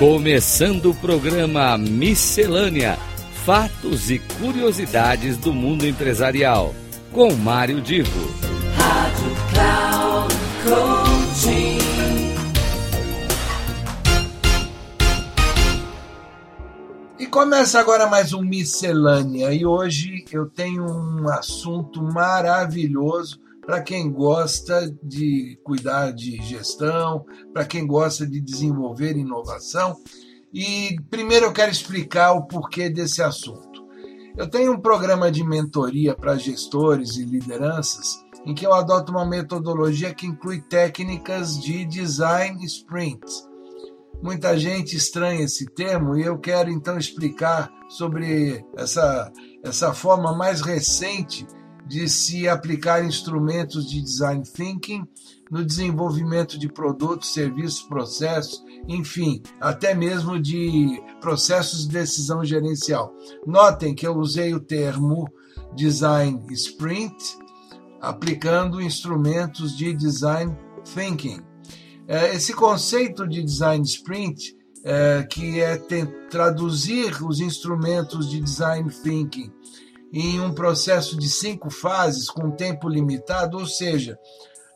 Começando o programa Miscelânea: Fatos e Curiosidades do Mundo Empresarial, com Mário Divo. Rádio Cloud Coaching. E começa agora mais um Miscelânea, e hoje eu tenho um assunto maravilhoso para quem gosta de cuidar de gestão, para quem gosta de desenvolver inovação. E primeiro eu quero explicar o porquê desse assunto. Eu tenho um programa de mentoria para gestores e lideranças em que eu adoto uma metodologia que inclui técnicas de design sprint. Muita gente estranha esse termo e eu quero então explicar sobre essa, essa forma mais recente de se aplicar instrumentos de design thinking no desenvolvimento de produtos, serviços, processos, enfim, até mesmo de processos de decisão gerencial. Notem que eu usei o termo design sprint aplicando instrumentos de design thinking. É, esse conceito de design sprint, é, que é traduzir os instrumentos de design thinking em um processo de cinco fases com tempo limitado, ou seja,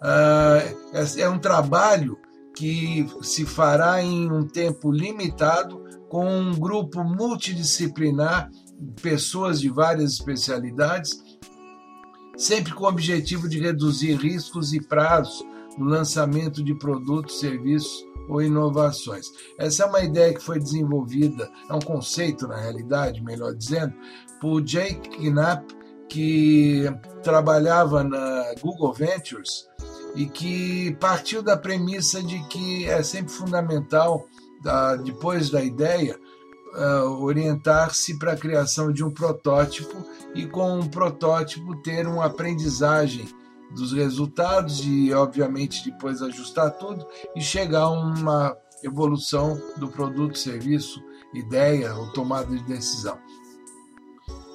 uh, é um trabalho que se fará em um tempo limitado com um grupo multidisciplinar, pessoas de várias especialidades, sempre com o objetivo de reduzir riscos e prazos no lançamento de produtos, serviços ou inovações. Essa é uma ideia que foi desenvolvida, é um conceito na realidade, melhor dizendo, por Jake Knapp, que trabalhava na Google Ventures e que partiu da premissa de que é sempre fundamental, depois da ideia, orientar-se para a criação de um protótipo e com um protótipo ter uma aprendizagem dos resultados e, obviamente, depois ajustar tudo e chegar a uma evolução do produto, serviço, ideia ou tomada de decisão.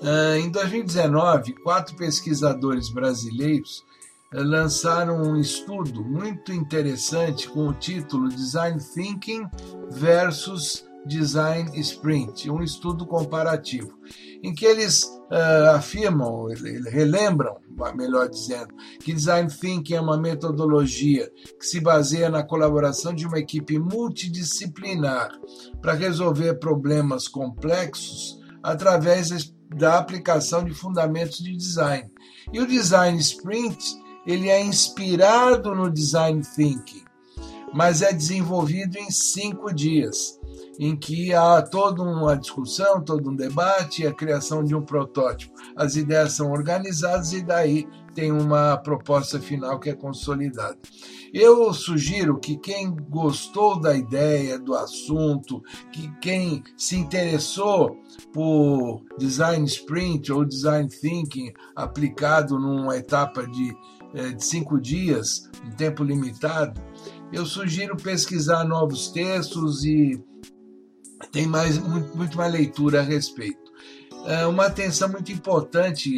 Ah, em 2019, quatro pesquisadores brasileiros ah, lançaram um estudo muito interessante com o título Design Thinking versus Design Sprint, um estudo comparativo, em que eles uh, afirmam, relembram, melhor dizendo, que Design Thinking é uma metodologia que se baseia na colaboração de uma equipe multidisciplinar para resolver problemas complexos através da aplicação de fundamentos de design. E o Design Sprint ele é inspirado no Design Thinking, mas é desenvolvido em cinco dias em que há toda uma discussão, todo um debate e a criação de um protótipo. As ideias são organizadas e daí tem uma proposta final que é consolidada. Eu sugiro que quem gostou da ideia, do assunto, que quem se interessou por design sprint ou design thinking aplicado numa etapa de, eh, de cinco dias, em tempo limitado, eu sugiro pesquisar novos textos e tem mais, muito, muito mais leitura a respeito. É uma atenção muito importante,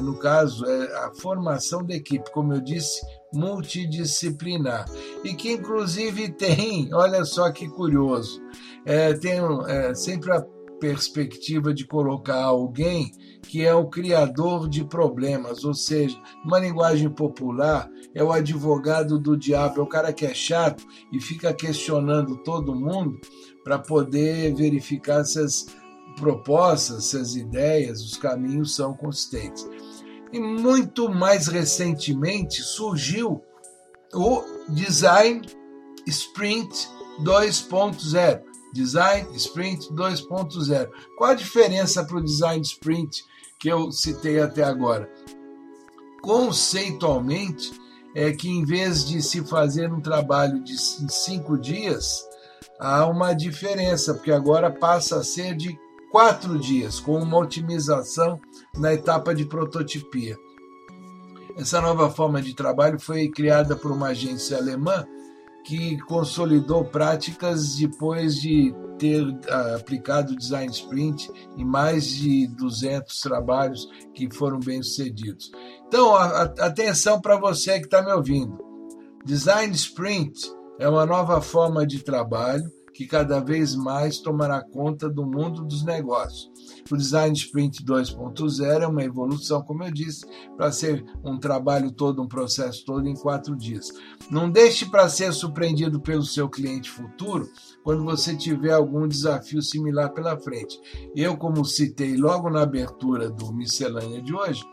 no caso, é a formação da equipe, como eu disse, multidisciplinar. E que, inclusive, tem, olha só que curioso, é, tem é, sempre a perspectiva de colocar alguém que é o criador de problemas, ou seja, numa linguagem popular, é o advogado do diabo, é o cara que é chato e fica questionando todo mundo para poder verificar se as propostas, se as ideias, os caminhos são consistentes. E muito mais recentemente surgiu o Design Sprint 2.0. Design Sprint 2.0. Qual a diferença para o Design Sprint que eu citei até agora? Conceitualmente, é que em vez de se fazer um trabalho de cinco dias, há uma diferença, porque agora passa a ser de quatro dias, com uma otimização na etapa de prototipia. Essa nova forma de trabalho foi criada por uma agência alemã que consolidou práticas depois de ter uh, aplicado Design Sprint em mais de 200 trabalhos que foram bem sucedidos. Então, atenção para você que está me ouvindo. Design Sprint é uma nova forma de trabalho que cada vez mais tomará conta do mundo dos negócios. O Design Sprint 2.0 é uma evolução, como eu disse, para ser um trabalho todo, um processo todo em quatro dias. Não deixe para ser surpreendido pelo seu cliente futuro quando você tiver algum desafio similar pela frente. Eu, como citei logo na abertura do Miscelânea de hoje,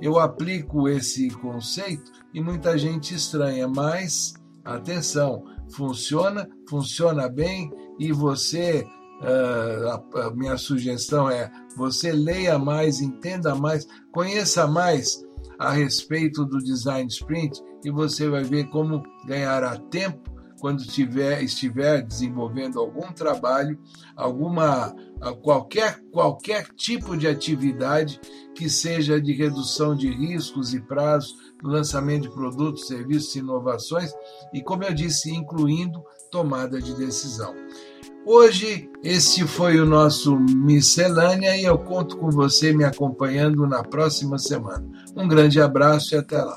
eu aplico esse conceito e muita gente estranha, mas atenção, funciona, funciona bem e você, uh, a, a minha sugestão é você leia mais, entenda mais, conheça mais a respeito do design sprint e você vai ver como ganhará tempo quando tiver, estiver desenvolvendo algum trabalho, alguma qualquer, qualquer tipo de atividade que seja de redução de riscos e prazos lançamento de produtos, serviços inovações, e como eu disse, incluindo tomada de decisão. Hoje, esse foi o nosso Miscelânea e eu conto com você me acompanhando na próxima semana. Um grande abraço e até lá.